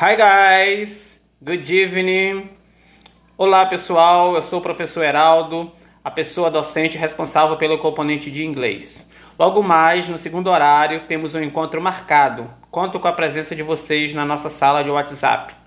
Hi guys, good evening. Olá pessoal, eu sou o professor Heraldo, a pessoa docente responsável pelo componente de inglês. Logo mais, no segundo horário, temos um encontro marcado. Conto com a presença de vocês na nossa sala de WhatsApp.